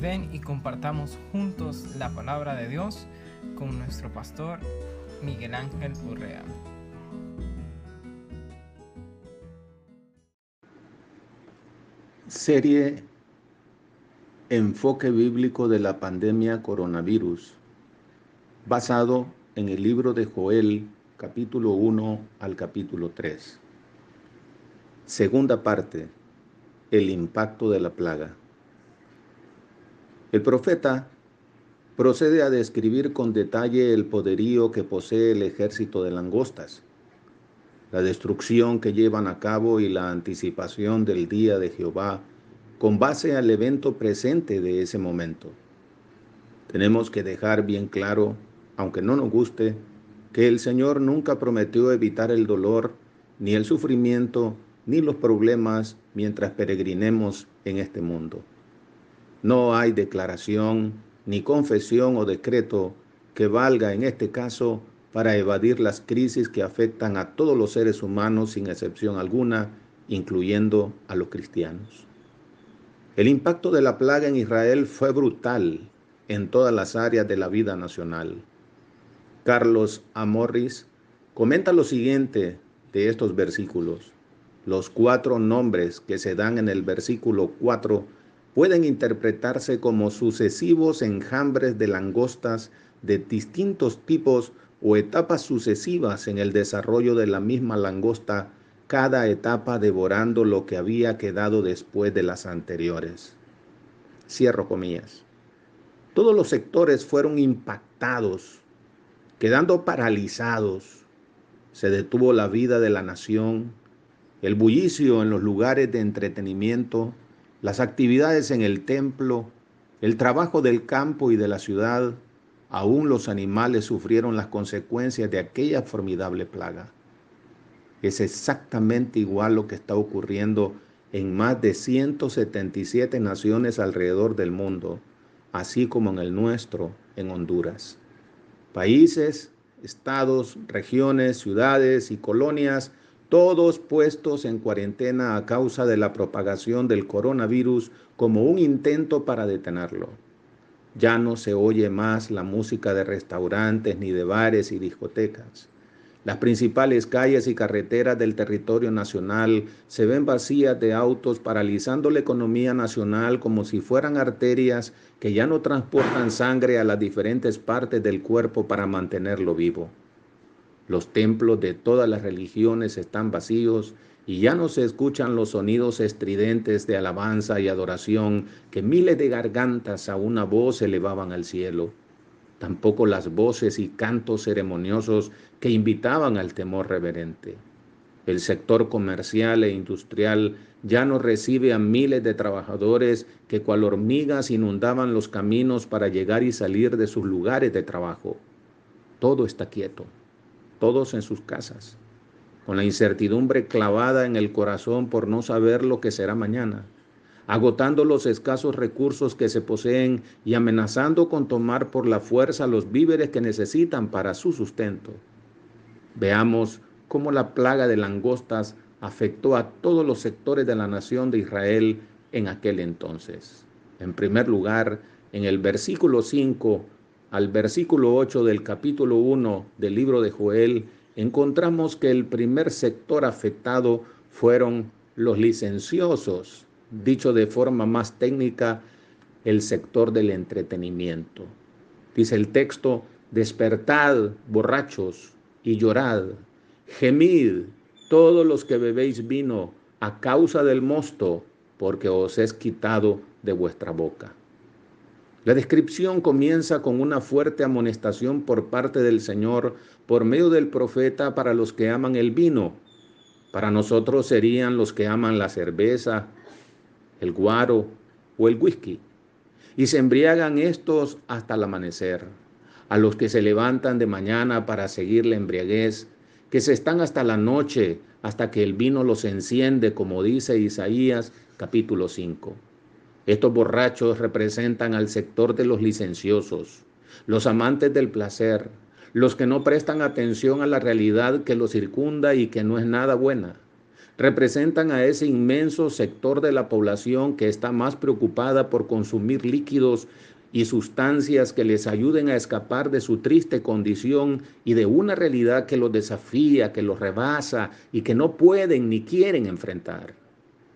Ven y compartamos juntos la palabra de Dios con nuestro pastor Miguel Ángel Urrea. Serie Enfoque bíblico de la pandemia coronavirus, basado en el libro de Joel, capítulo 1 al capítulo 3. Segunda parte, el impacto de la plaga. El profeta procede a describir con detalle el poderío que posee el ejército de langostas, la destrucción que llevan a cabo y la anticipación del día de Jehová con base al evento presente de ese momento. Tenemos que dejar bien claro, aunque no nos guste, que el Señor nunca prometió evitar el dolor, ni el sufrimiento, ni los problemas mientras peregrinemos en este mundo. No hay declaración, ni confesión o decreto que valga en este caso para evadir las crisis que afectan a todos los seres humanos sin excepción alguna, incluyendo a los cristianos. El impacto de la plaga en Israel fue brutal en todas las áreas de la vida nacional. Carlos Amorris comenta lo siguiente de estos versículos. Los cuatro nombres que se dan en el versículo 4 pueden interpretarse como sucesivos enjambres de langostas de distintos tipos o etapas sucesivas en el desarrollo de la misma langosta, cada etapa devorando lo que había quedado después de las anteriores. Cierro comillas. Todos los sectores fueron impactados, quedando paralizados. Se detuvo la vida de la nación, el bullicio en los lugares de entretenimiento, las actividades en el templo, el trabajo del campo y de la ciudad, aún los animales sufrieron las consecuencias de aquella formidable plaga. Es exactamente igual lo que está ocurriendo en más de 177 naciones alrededor del mundo, así como en el nuestro, en Honduras. Países, estados, regiones, ciudades y colonias todos puestos en cuarentena a causa de la propagación del coronavirus como un intento para detenerlo. Ya no se oye más la música de restaurantes ni de bares y discotecas. Las principales calles y carreteras del territorio nacional se ven vacías de autos, paralizando la economía nacional como si fueran arterias que ya no transportan sangre a las diferentes partes del cuerpo para mantenerlo vivo. Los templos de todas las religiones están vacíos y ya no se escuchan los sonidos estridentes de alabanza y adoración que miles de gargantas a una voz elevaban al cielo. Tampoco las voces y cantos ceremoniosos que invitaban al temor reverente. El sector comercial e industrial ya no recibe a miles de trabajadores que cual hormigas inundaban los caminos para llegar y salir de sus lugares de trabajo. Todo está quieto todos en sus casas, con la incertidumbre clavada en el corazón por no saber lo que será mañana, agotando los escasos recursos que se poseen y amenazando con tomar por la fuerza los víveres que necesitan para su sustento. Veamos cómo la plaga de langostas afectó a todos los sectores de la nación de Israel en aquel entonces. En primer lugar, en el versículo 5 al versículo 8 del capítulo 1 del libro de Joel, encontramos que el primer sector afectado fueron los licenciosos, dicho de forma más técnica, el sector del entretenimiento. Dice el texto, despertad, borrachos, y llorad, gemid, todos los que bebéis vino, a causa del mosto, porque os es quitado de vuestra boca. La descripción comienza con una fuerte amonestación por parte del Señor por medio del profeta para los que aman el vino. Para nosotros serían los que aman la cerveza, el guaro o el whisky. Y se embriagan estos hasta el amanecer. A los que se levantan de mañana para seguir la embriaguez, que se están hasta la noche, hasta que el vino los enciende, como dice Isaías capítulo 5. Estos borrachos representan al sector de los licenciosos, los amantes del placer, los que no prestan atención a la realidad que los circunda y que no es nada buena. representan a ese inmenso sector de la población que está más preocupada por consumir líquidos y sustancias que les ayuden a escapar de su triste condición y de una realidad que los desafía, que los rebasa y que no pueden ni quieren enfrentar.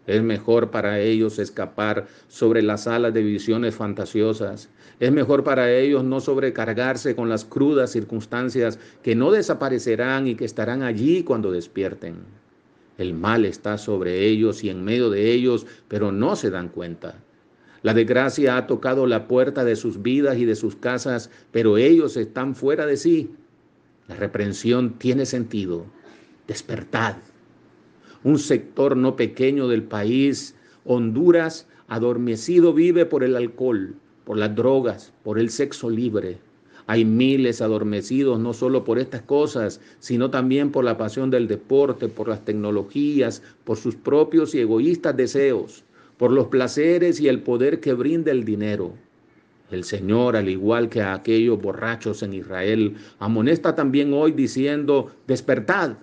Es mejor para ellos escapar sobre las alas de visiones fantasiosas. Es mejor para ellos no sobrecargarse con las crudas circunstancias que no desaparecerán y que estarán allí cuando despierten. El mal está sobre ellos y en medio de ellos, pero no se dan cuenta. La desgracia ha tocado la puerta de sus vidas y de sus casas, pero ellos están fuera de sí. La reprensión tiene sentido. Despertad. Un sector no pequeño del país, Honduras, adormecido vive por el alcohol, por las drogas, por el sexo libre, hay miles adormecidos no solo por estas cosas, sino también por la pasión del deporte, por las tecnologías, por sus propios y egoístas deseos, por los placeres y el poder que brinda el dinero. El Señor, al igual que a aquellos borrachos en Israel, amonesta también hoy diciendo, despertad.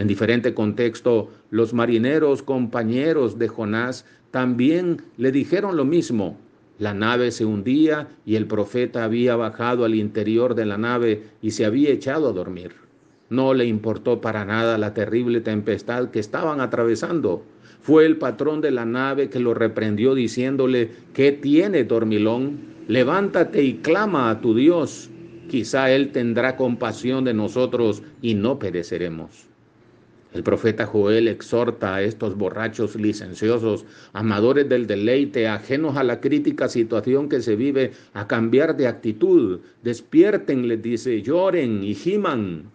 En diferente contexto, los marineros compañeros de Jonás también le dijeron lo mismo, la nave se hundía y el profeta había bajado al interior de la nave y se había echado a dormir. No le importó para nada la terrible tempestad que estaban atravesando. Fue el patrón de la nave que lo reprendió diciéndole, ¿qué tiene, dormilón? Levántate y clama a tu Dios. Quizá Él tendrá compasión de nosotros y no pereceremos. El profeta Joel exhorta a estos borrachos licenciosos, amadores del deleite, ajenos a la crítica situación que se vive, a cambiar de actitud. Despierten, les dice, lloren y giman.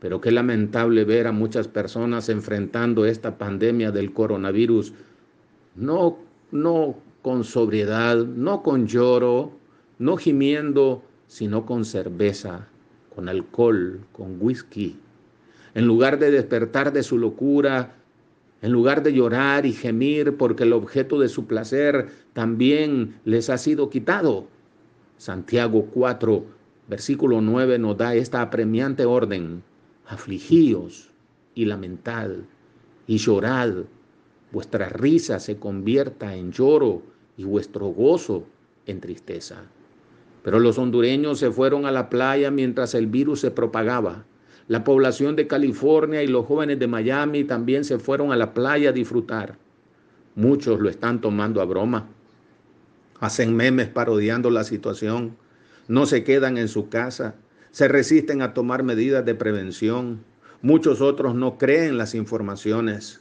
Pero qué lamentable ver a muchas personas enfrentando esta pandemia del coronavirus, no, no con sobriedad, no con lloro, no gimiendo, sino con cerveza, con alcohol, con whisky en lugar de despertar de su locura, en lugar de llorar y gemir porque el objeto de su placer también les ha sido quitado. Santiago 4, versículo 9 nos da esta apremiante orden. Afligíos y lamentad y llorad. Vuestra risa se convierta en lloro y vuestro gozo en tristeza. Pero los hondureños se fueron a la playa mientras el virus se propagaba. La población de California y los jóvenes de Miami también se fueron a la playa a disfrutar. Muchos lo están tomando a broma. Hacen memes parodiando la situación. No se quedan en su casa. Se resisten a tomar medidas de prevención. Muchos otros no creen las informaciones.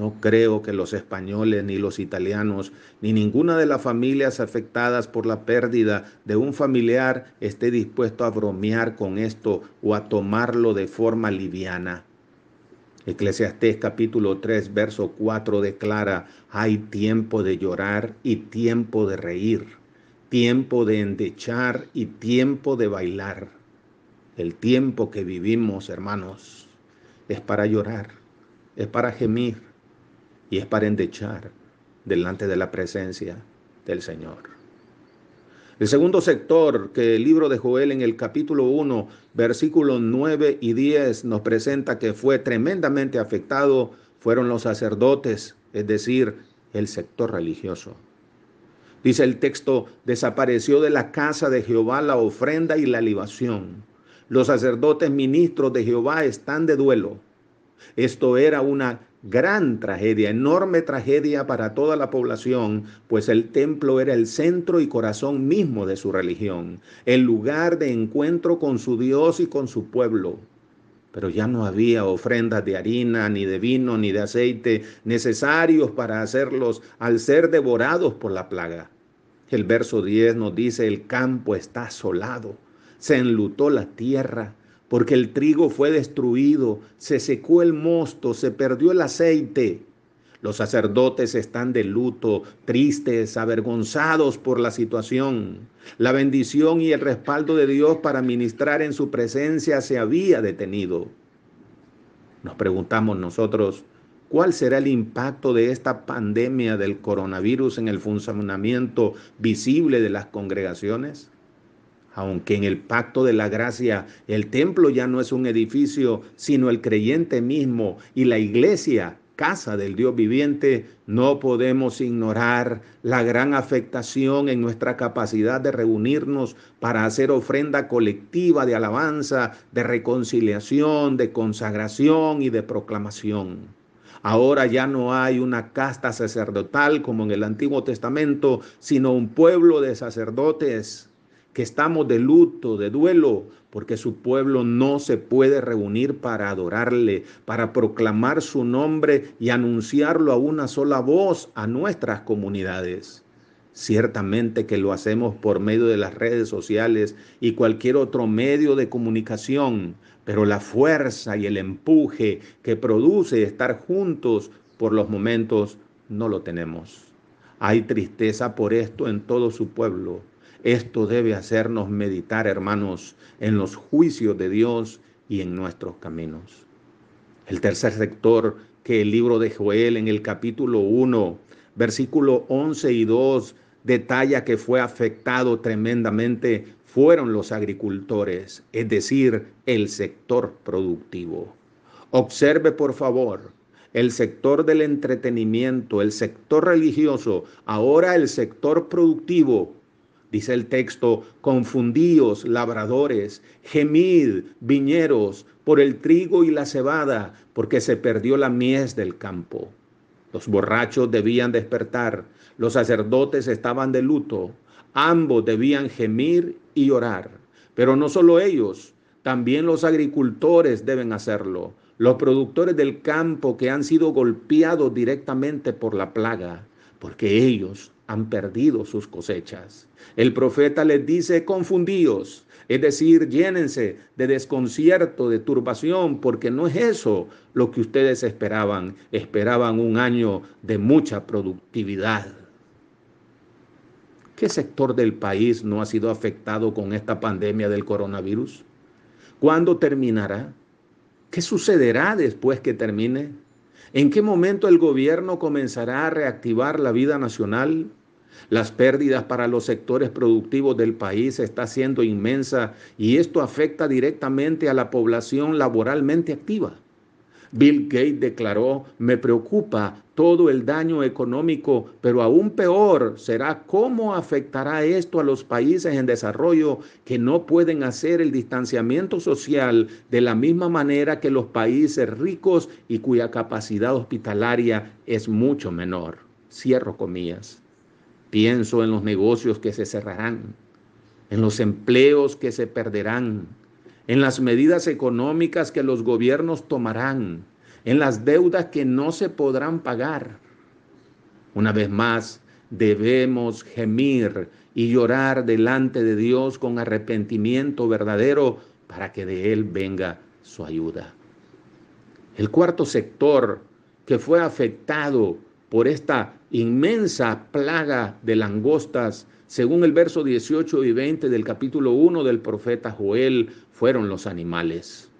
No creo que los españoles, ni los italianos, ni ninguna de las familias afectadas por la pérdida de un familiar esté dispuesto a bromear con esto o a tomarlo de forma liviana. Eclesiastés capítulo 3, verso 4 declara, hay tiempo de llorar y tiempo de reír, tiempo de endechar y tiempo de bailar. El tiempo que vivimos, hermanos, es para llorar, es para gemir, y es para endechar delante de la presencia del Señor. El segundo sector que el libro de Joel en el capítulo 1, versículos 9 y 10 nos presenta que fue tremendamente afectado fueron los sacerdotes, es decir, el sector religioso. Dice el texto, desapareció de la casa de Jehová la ofrenda y la libación. Los sacerdotes ministros de Jehová están de duelo. Esto era una gran tragedia, enorme tragedia para toda la población, pues el templo era el centro y corazón mismo de su religión, el lugar de encuentro con su Dios y con su pueblo. Pero ya no había ofrendas de harina, ni de vino, ni de aceite necesarios para hacerlos al ser devorados por la plaga. El verso 10 nos dice, el campo está asolado, se enlutó la tierra, porque el trigo fue destruido, se secó el mosto, se perdió el aceite. Los sacerdotes están de luto, tristes, avergonzados por la situación. La bendición y el respaldo de Dios para ministrar en su presencia se había detenido. Nos preguntamos nosotros, ¿cuál será el impacto de esta pandemia del coronavirus en el funcionamiento visible de las congregaciones? Aunque en el pacto de la gracia el templo ya no es un edificio, sino el creyente mismo y la iglesia, casa del Dios viviente, no podemos ignorar la gran afectación en nuestra capacidad de reunirnos para hacer ofrenda colectiva de alabanza, de reconciliación, de consagración y de proclamación. Ahora ya no hay una casta sacerdotal como en el Antiguo Testamento, sino un pueblo de sacerdotes que estamos de luto, de duelo, porque su pueblo no se puede reunir para adorarle, para proclamar su nombre y anunciarlo a una sola voz a nuestras comunidades. Ciertamente que lo hacemos por medio de las redes sociales y cualquier otro medio de comunicación, pero la fuerza y el empuje que produce estar juntos por los momentos no lo tenemos. Hay tristeza por esto en todo su pueblo. Esto debe hacernos meditar, hermanos, en los juicios de Dios y en nuestros caminos. El tercer sector que el libro de Joel en el capítulo 1, versículo 11 y 2 detalla que fue afectado tremendamente fueron los agricultores, es decir, el sector productivo. Observe por favor el sector del entretenimiento, el sector religioso, ahora el sector productivo. Dice el texto, confundíos labradores, gemid viñeros por el trigo y la cebada, porque se perdió la mies del campo. Los borrachos debían despertar, los sacerdotes estaban de luto, Ambos debían gemir y orar. Pero no solo ellos, también los agricultores deben hacerlo. Los productores del campo que han sido golpeados directamente por la plaga, porque ellos han perdido sus cosechas. El profeta les dice, confundíos, es decir, llénense de desconcierto, de turbación, porque no es eso lo que ustedes esperaban. Esperaban un año de mucha productividad. ¿Qué sector del país no ha sido afectado con esta pandemia del coronavirus? ¿Cuándo terminará? ¿Qué sucederá después que termine? ¿En qué momento el gobierno comenzará a reactivar la vida nacional? Las pérdidas para los sectores productivos del país está siendo inmensa y esto afecta directamente a la población laboralmente activa. Bill Gates declaró, me preocupa todo el daño económico, pero aún peor será cómo afectará esto a los países en desarrollo que no pueden hacer el distanciamiento social de la misma manera que los países ricos y cuya capacidad hospitalaria es mucho menor. Cierro comillas. Pienso en los negocios que se cerrarán, en los empleos que se perderán, en las medidas económicas que los gobiernos tomarán, en las deudas que no se podrán pagar. Una vez más, debemos gemir y llorar delante de Dios con arrepentimiento verdadero para que de Él venga su ayuda. El cuarto sector que fue afectado por esta inmensa plaga de langostas según el verso 18 y 20 del capítulo 1 del profeta Joel, fueron los animales.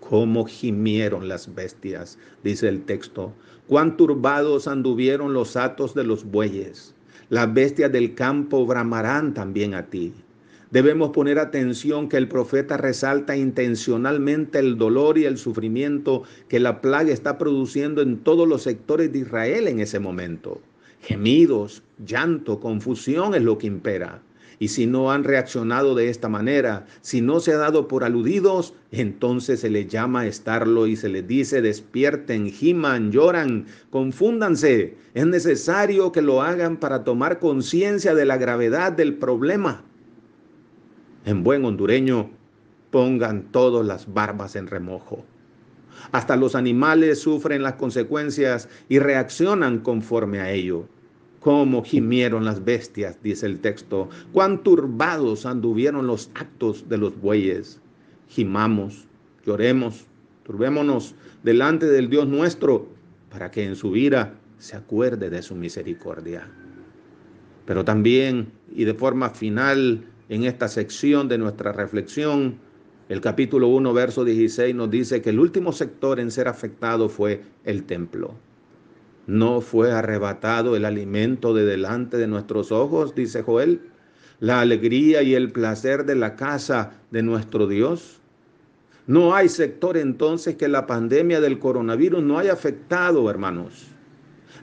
Cómo gimieron las bestias, dice el texto. Cuán turbados anduvieron los atos de los bueyes. Las bestias del campo bramarán también a ti. Debemos poner atención que el profeta resalta intencionalmente el dolor y el sufrimiento que la plaga está produciendo en todos los sectores de Israel en ese momento. Gemidos, llanto, confusión es lo que impera. Y si no han reaccionado de esta manera, si no se ha dado por aludidos, entonces se les llama a estarlo y se les dice despierten, giman, lloran, confúndanse. Es necesario que lo hagan para tomar conciencia de la gravedad del problema. En buen hondureño, pongan todas las barbas en remojo. Hasta los animales sufren las consecuencias y reaccionan conforme a ello. Cómo gimieron las bestias, dice el texto. Cuán turbados anduvieron los actos de los bueyes. Gimamos, lloremos, turbémonos delante del Dios nuestro, para que en su ira se acuerde de su misericordia. Pero también, y de forma final, en esta sección de nuestra reflexión, el capítulo 1, verso 16 nos dice que el último sector en ser afectado fue el templo. No fue arrebatado el alimento de delante de nuestros ojos, dice Joel. la alegría y el placer de la casa de nuestro Dios? No hay sector entonces que la pandemia del coronavirus no haya afectado, hermanos.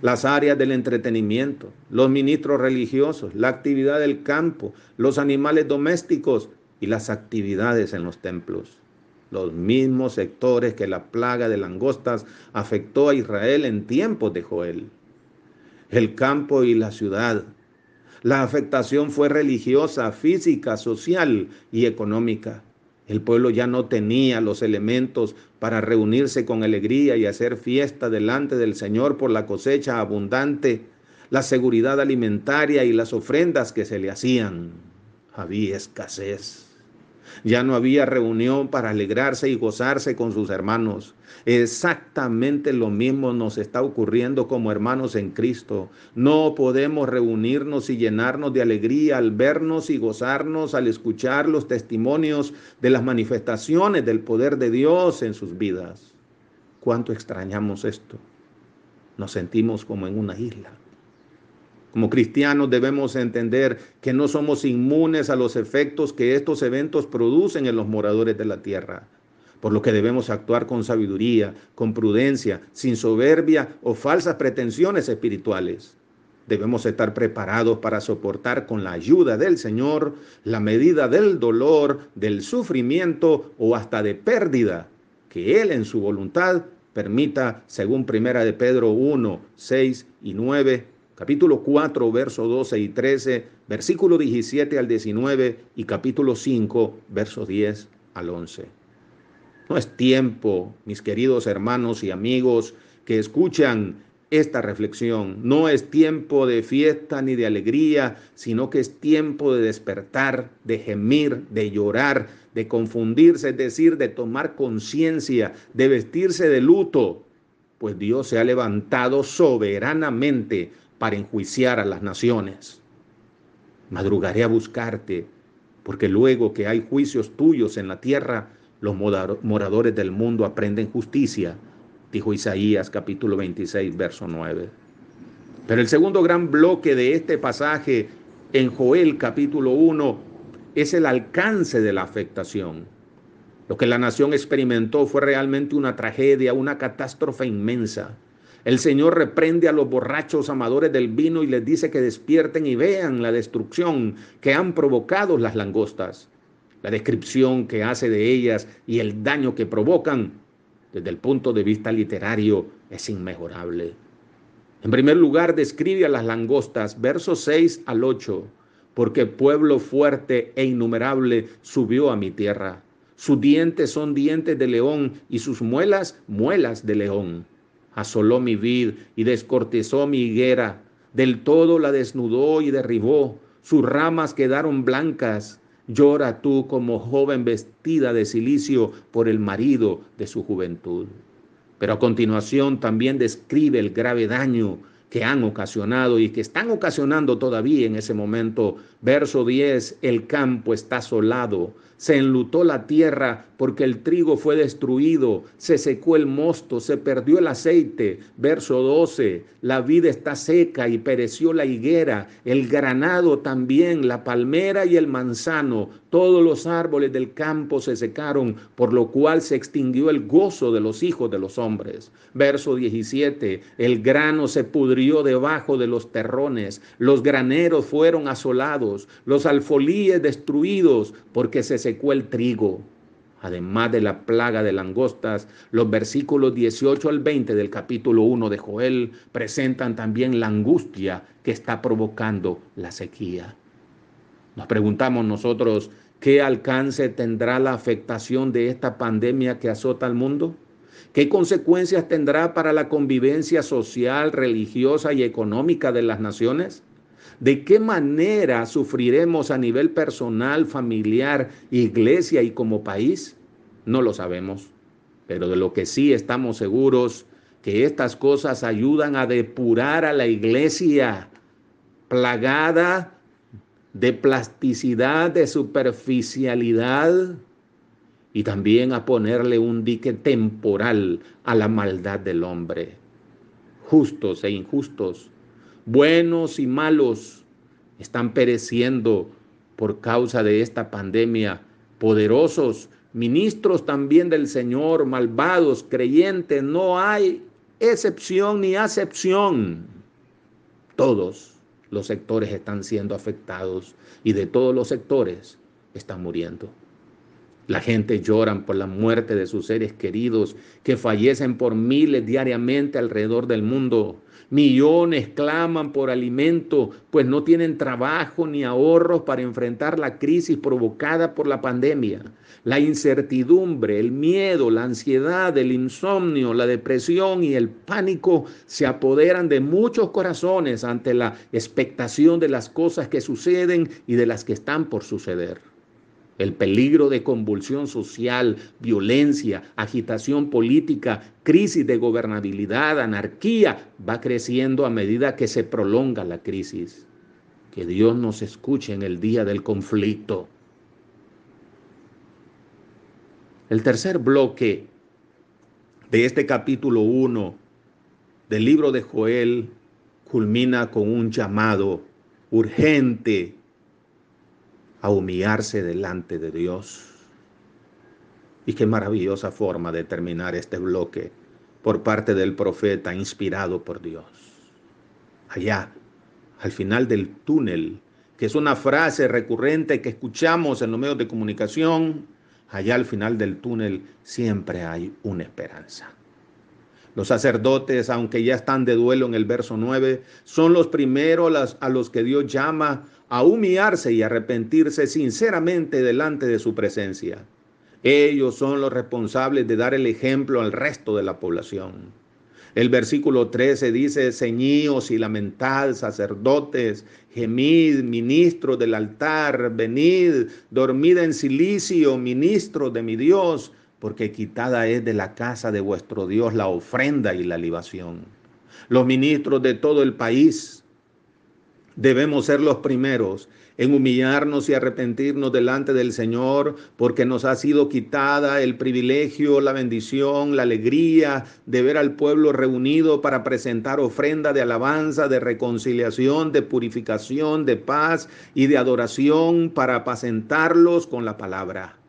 Las áreas del entretenimiento, los ministros religiosos, la actividad del campo, los animales domésticos y las actividades en los templos. Los mismos sectores que la plaga de langostas afectó a Israel en tiempos de Joel. El campo y la ciudad. La afectación fue religiosa, física, social y económica. El pueblo ya no tenía los elementos para reunirse con alegría y hacer fiesta delante del Señor por la cosecha abundante, la seguridad alimentaria y las ofrendas que se le hacían. Había escasez. Ya no había reunión para alegrarse y gozarse con sus hermanos. Exactamente lo mismo nos está ocurriendo como hermanos en Cristo. No podemos reunirnos y llenarnos de alegría al vernos y gozarnos al escuchar los testimonios de las manifestaciones del poder de Dios en sus vidas. ¿Cuánto extrañamos esto? Nos sentimos como en una isla. Como cristianos debemos entender que no somos inmunes a los efectos que estos eventos producen en los moradores de la tierra, por lo que debemos actuar con sabiduría, con prudencia, sin soberbia o falsas pretensiones espirituales. Debemos estar preparados para soportar con la ayuda del Señor la medida del dolor, del sufrimiento o hasta de pérdida que Él en su voluntad permita, según Primera de Pedro 1, 6 y 9, capítulo 4, verso 12 y 13, versículo 17 al 19 y capítulo 5, verso 10 al 11. No es tiempo, mis queridos hermanos y amigos que escuchan esta reflexión. No es tiempo de fiesta ni de alegría, sino que es tiempo de despertar, de gemir, de llorar, de confundirse, es decir, de tomar conciencia, de vestirse de luto, pues Dios se ha levantado soberanamente para enjuiciar a las naciones. Madrugaré a buscarte, porque luego que hay juicios tuyos en la tierra, los moradores del mundo aprenden justicia, dijo Isaías capítulo 26, verso 9. Pero el segundo gran bloque de este pasaje en Joel capítulo 1 es el alcance de la afectación. Lo que la nación experimentó fue realmente una tragedia, una catástrofe inmensa. El Señor reprende a los borrachos amadores del vino y les dice que despierten y vean la destrucción que han provocado las langostas. La descripción que hace de ellas y el daño que provocan desde el punto de vista literario es inmejorable. En primer lugar, describe a las langostas, versos 6 al 8, porque pueblo fuerte e innumerable subió a mi tierra. Sus dientes son dientes de león y sus muelas muelas de león asoló mi vid y descortezó mi higuera, del todo la desnudó y derribó, sus ramas quedaron blancas. Llora tú como joven vestida de silicio por el marido de su juventud. Pero a continuación también describe el grave daño que han ocasionado y que están ocasionando todavía en ese momento. Verso 10, el campo está asolado, se enlutó la tierra porque el trigo fue destruido, se secó el mosto, se perdió el aceite. Verso 12, la vida está seca y pereció la higuera, el granado también, la palmera y el manzano, todos los árboles del campo se secaron, por lo cual se extinguió el gozo de los hijos de los hombres. Verso 17, el grano se pudrió debajo de los terrones, los graneros fueron asolados, los alfolíes destruidos, porque se secó el trigo además de la plaga de langostas, los versículos 18 al 20 del capítulo 1 de Joel presentan también la angustia que está provocando la sequía. Nos preguntamos nosotros, ¿qué alcance tendrá la afectación de esta pandemia que azota al mundo? ¿Qué consecuencias tendrá para la convivencia social, religiosa y económica de las naciones? ¿De qué manera sufriremos a nivel personal, familiar, iglesia y como país? No lo sabemos, pero de lo que sí estamos seguros que estas cosas ayudan a depurar a la iglesia plagada de plasticidad, de superficialidad y también a ponerle un dique temporal a la maldad del hombre. Justos e injustos buenos y malos, están pereciendo por causa de esta pandemia, poderosos, ministros también del Señor, malvados, creyentes, no hay excepción ni acepción. Todos los sectores están siendo afectados y de todos los sectores están muriendo. La gente llora por la muerte de sus seres queridos que fallecen por miles diariamente alrededor del mundo. Millones claman por alimento, pues no tienen trabajo ni ahorros para enfrentar la crisis provocada por la pandemia. La incertidumbre, el miedo, la ansiedad, el insomnio, la depresión y el pánico se apoderan de muchos corazones ante la expectación de las cosas que suceden y de las que están por suceder. El peligro de convulsión social, violencia, agitación política, crisis de gobernabilidad, anarquía, va creciendo a medida que se prolonga la crisis. Que Dios nos escuche en el día del conflicto. El tercer bloque de este capítulo 1 del libro de Joel culmina con un llamado urgente a humillarse delante de Dios. Y qué maravillosa forma de terminar este bloque por parte del profeta inspirado por Dios. Allá, al final del túnel, que es una frase recurrente que escuchamos en los medios de comunicación, allá al final del túnel siempre hay una esperanza. Los sacerdotes, aunque ya están de duelo en el verso 9, son los primeros a los que Dios llama a humillarse y arrepentirse sinceramente delante de su presencia. Ellos son los responsables de dar el ejemplo al resto de la población. El versículo 13 dice, ceñíos y lamentad, sacerdotes, gemid, ministros del altar, venid, dormid en silicio, ministros de mi Dios, porque quitada es de la casa de vuestro Dios la ofrenda y la libación. Los ministros de todo el país, Debemos ser los primeros en humillarnos y arrepentirnos delante del Señor, porque nos ha sido quitada el privilegio, la bendición, la alegría de ver al pueblo reunido para presentar ofrenda de alabanza, de reconciliación, de purificación, de paz y de adoración para apacentarlos con la palabra.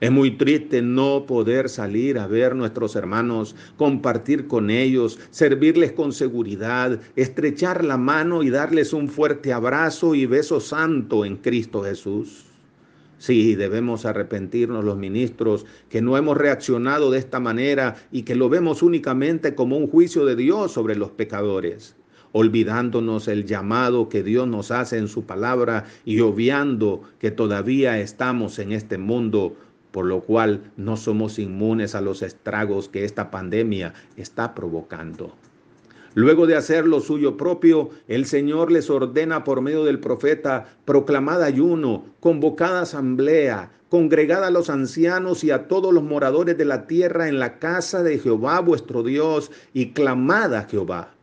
Es muy triste no poder salir a ver nuestros hermanos, compartir con ellos, servirles con seguridad, estrechar la mano y darles un fuerte abrazo y beso santo en Cristo Jesús. Sí, debemos arrepentirnos los ministros que no hemos reaccionado de esta manera y que lo vemos únicamente como un juicio de Dios sobre los pecadores olvidándonos el llamado que Dios nos hace en su palabra y obviando que todavía estamos en este mundo por lo cual no somos inmunes a los estragos que esta pandemia está provocando. Luego de hacer lo suyo propio, el Señor les ordena por medio del profeta, proclamad ayuno, convocada asamblea, congregad a los ancianos y a todos los moradores de la tierra en la casa de Jehová vuestro Dios y clamad a Jehová.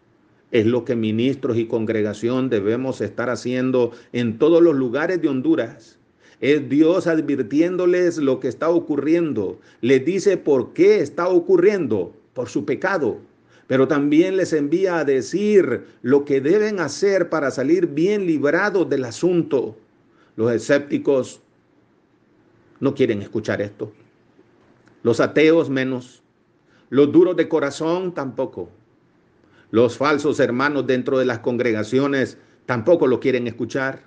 Es lo que ministros y congregación debemos estar haciendo en todos los lugares de Honduras es Dios advirtiéndoles lo que está ocurriendo. Les dice por qué está ocurriendo, por su pecado. Pero también les envía a decir lo que deben hacer para salir bien librados del asunto. Los escépticos no quieren escuchar esto. Los ateos menos. Los duros de corazón tampoco. Los falsos hermanos dentro de las congregaciones tampoco lo quieren escuchar.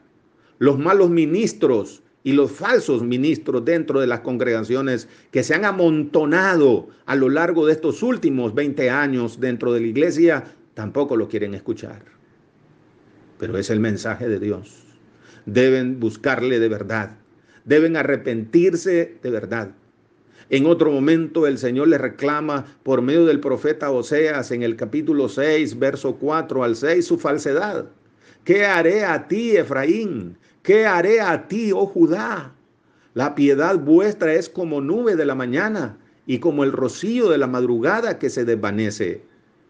Los malos ministros y los falsos ministros dentro de las congregaciones que se han amontonado a lo largo de estos últimos 20 años dentro de la iglesia, tampoco lo quieren escuchar. Pero es el mensaje de Dios. Deben buscarle de verdad. Deben arrepentirse de verdad. En otro momento el Señor le reclama por medio del profeta Oseas en el capítulo 6, verso 4 al 6, su falsedad. ¿Qué haré a ti, Efraín? ¿Qué haré a ti, oh Judá? La piedad vuestra es como nube de la mañana y como el rocío de la madrugada que se desvanece.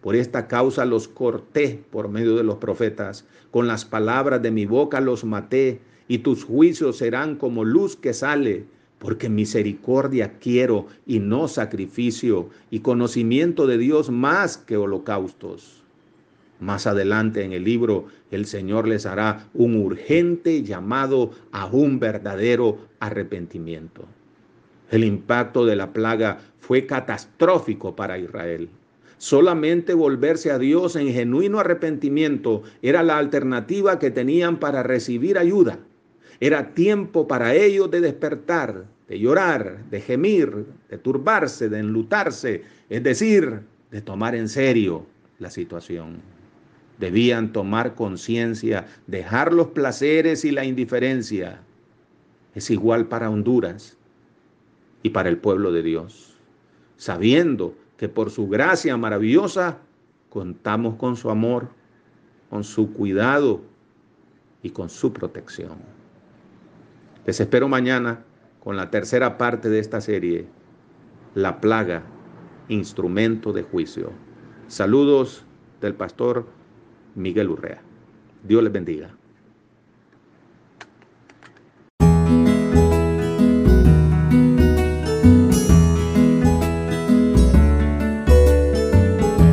Por esta causa los corté por medio de los profetas, con las palabras de mi boca los maté, y tus juicios serán como luz que sale, porque misericordia quiero y no sacrificio, y conocimiento de Dios más que holocaustos. Más adelante en el libro, el Señor les hará un urgente llamado a un verdadero arrepentimiento. El impacto de la plaga fue catastrófico para Israel. Solamente volverse a Dios en genuino arrepentimiento era la alternativa que tenían para recibir ayuda. Era tiempo para ellos de despertar, de llorar, de gemir, de turbarse, de enlutarse, es decir, de tomar en serio la situación. Debían tomar conciencia, dejar los placeres y la indiferencia. Es igual para Honduras y para el pueblo de Dios, sabiendo que por su gracia maravillosa contamos con su amor, con su cuidado y con su protección. Les espero mañana con la tercera parte de esta serie, La plaga, instrumento de juicio. Saludos del pastor Miguel Urrea. Dios les bendiga.